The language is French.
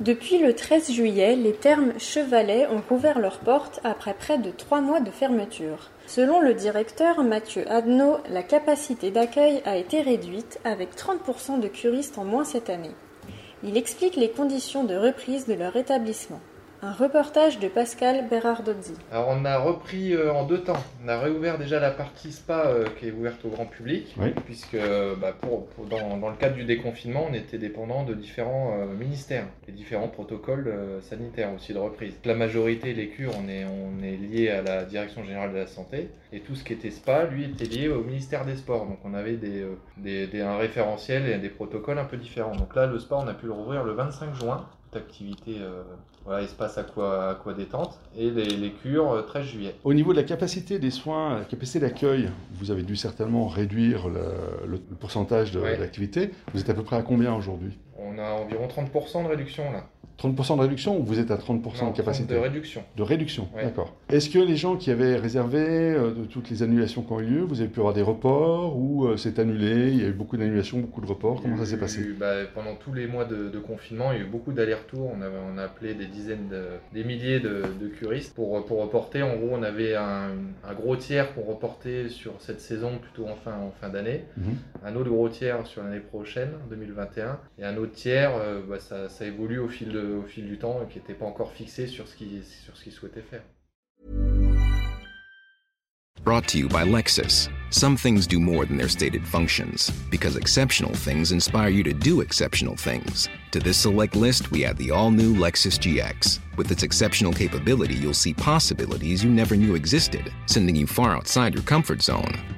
Depuis le 13 juillet, les thermes Chevalet ont rouvert leurs portes après près de trois mois de fermeture. Selon le directeur Mathieu Adnaud, la capacité d'accueil a été réduite avec 30% de curistes en moins cette année. Il explique les conditions de reprise de leur établissement. Un reportage de Pascal Berardozzi. Alors on a repris euh, en deux temps. On a réouvert déjà la partie spa euh, qui est ouverte au grand public, Oui. puisque euh, bah, pour, pour- dans, dans le cadre du déconfinement, on était dépendant de différents euh, ministères et différents protocoles euh, sanitaires aussi de reprise. La majorité, les cures, on est, on est lié à la Direction Générale de la Santé, et tout ce qui était spa, lui, était lié au ministère des Sports. Donc on avait des, euh, des- des- un référentiel et des protocoles un peu différents. Donc là, le spa, on a pu le rouvrir le 25 juin. Activité, euh, voilà, espace aqua, aqua détente, et les, les cures, euh, 13 juillet. Au niveau de la capacité des soins, la capacité d'accueil, vous avez dû certainement réduire le, le pourcentage de- Ouais. d'activité. Vous êtes à peu près à combien aujourd'hui? On a environ 30% de réduction là. 30% de réduction ou vous êtes à 30% Non, de capacité de réduction. De réduction, Ouais. d'accord. Est-ce que les gens qui avaient réservé euh, de toutes les annulations qui ont eu lieu, vous avez pu avoir des reports ou euh, c'est annulé Il y a eu beaucoup d'annulations, beaucoup de reports. Comment ça s'est passé? eu, bah, Pendant tous les mois de, de confinement, il y a eu beaucoup d'allers-retours. On, avait- on a appelé des dizaines, de, des milliers de, de curistes pour, pour reporter. En gros, on avait un, un gros tiers qu'on reportait sur cette saison, plutôt en fin, en fin d'année. Mhm. Un autre gros tiers sur l'année prochaine, 2021. Et un autre tiers, euh, bah, ça, ça évolue au fil, de- au fil du temps, qui n'était pas encore fixé sur ce qu'ils qu'ils souhaitaient faire. Brought to you by Lexus. Some things do more than their stated functions, because exceptional things inspire you to do exceptional things. To this select list, we add the all new Lexus GX. With its exceptional capability, you'll see possibilities you never knew existed, sending you far outside your comfort zone.